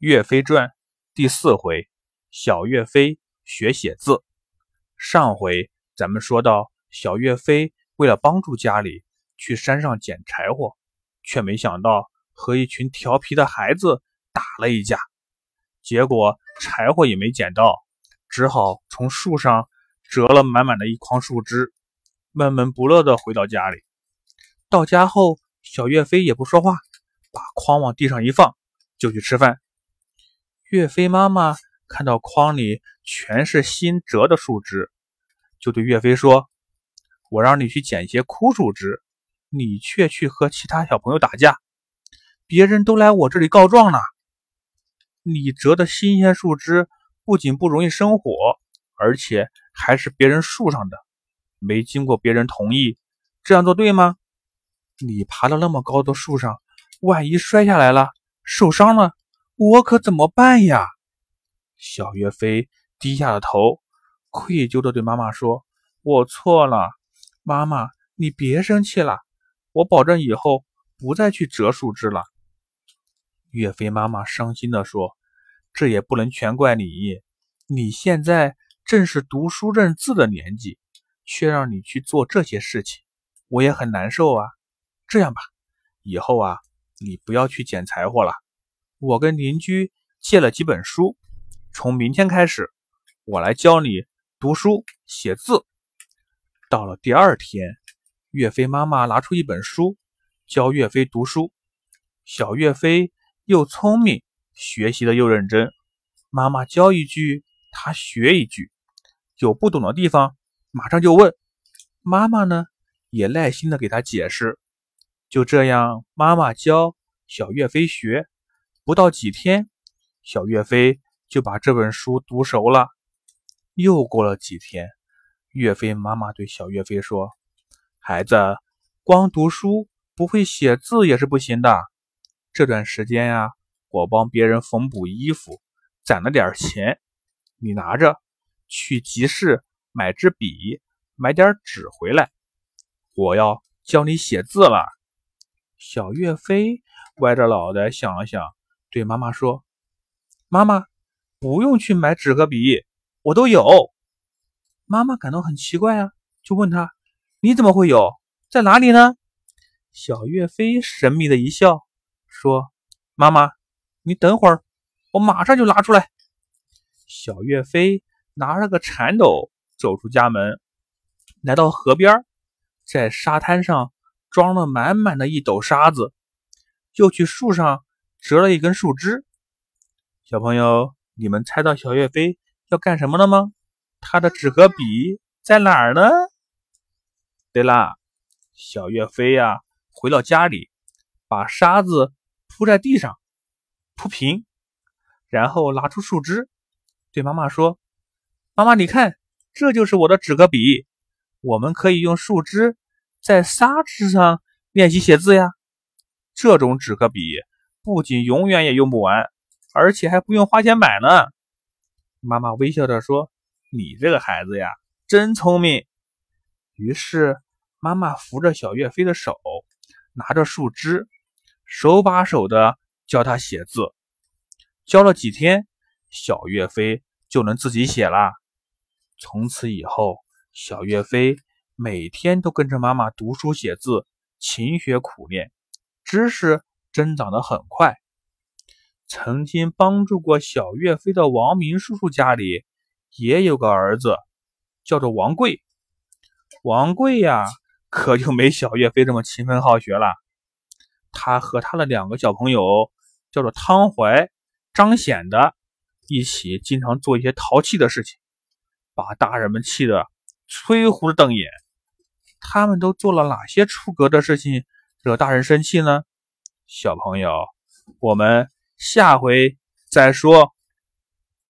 岳飞传第四回，小岳飞学写字。上回咱们说到，小岳飞为了帮助家里，去山上捡柴火，却没想到和一群调皮的孩子打了一架，结果柴火也没捡到，只好从树上折了满满的一筐树枝，闷闷不乐地回到家里。到家后，小岳飞也不说话，把筐往地上一放，就去吃饭。岳飞妈妈看到筐里全是新折的树枝，就对岳飞说：“我让你去捡一些枯树枝，你却去和其他小朋友打架，别人都来我这里告状呢。你折的新鲜树枝不仅不容易生火，而且还是别人树上的，没经过别人同意，这样做对吗？你爬到那么高的树上，万一摔下来了，受伤了。”我可怎么办呀？小岳飞低下了头，愧疚地对妈妈说：“我错了，妈妈，你别生气了，我保证以后不再去折树枝了。”岳飞妈妈伤心地说：“这也不能全怪你，你现在正是读书认字的年纪，却让你去做这些事情，我也很难受啊。这样吧，以后啊，你不要去捡柴火了。”我跟邻居借了几本书，从明天开始，我来教你读书写字。到了第二天，岳飞妈妈拿出一本书教岳飞读书。小岳飞又聪明，学习的又认真。妈妈教一句，他学一句，有不懂的地方马上就问。妈妈呢，也耐心的给他解释。就这样，妈妈教，小岳飞学。不到几天，小岳飞就把这本书读熟了。又过了几天，岳飞妈妈对小岳飞说：“孩子，光读书不会写字也是不行的。这段时间呀，我帮别人缝补衣服，攒了点钱，你拿着去集市买支笔，买点纸回来。我要教你写字了。”小岳飞歪着脑袋想了想。对妈妈说：“妈妈，不用去买纸和笔，我都有。”妈妈感到很奇怪啊，就问他：“你怎么会有？在哪里呢？”小岳飞神秘的一笑，说：“妈妈，你等会儿，我马上就拿出来。”小岳飞拿着个铲斗走出家门，来到河边，在沙滩上装了满满的一斗沙子，又去树上。折了一根树枝，小朋友，你们猜到小岳飞要干什么了吗？他的纸和笔在哪儿呢？对啦，小岳飞呀，回到家里，把沙子铺在地上，铺平，然后拿出树枝，对妈妈说：“妈妈，你看，这就是我的纸和笔，我们可以用树枝在沙子上练习写字呀。这种纸和笔。”不仅永远也用不完，而且还不用花钱买呢。妈妈微笑着说：“你这个孩子呀，真聪明。”于是，妈妈扶着小岳飞的手，拿着树枝，手把手的教他写字。教了几天，小岳飞就能自己写了。从此以后，小岳飞每天都跟着妈妈读书写字，勤学苦练，知识。增长得很快。曾经帮助过小岳飞的王明叔叔家里也有个儿子，叫做王贵。王贵呀，可就没小岳飞这么勤奋好学了。他和他的两个小朋友，叫做汤怀、张显的，一起经常做一些淘气的事情，把大人们气得吹胡子瞪眼。他们都做了哪些出格的事情，惹大人生气呢？小朋友，我们下回再说。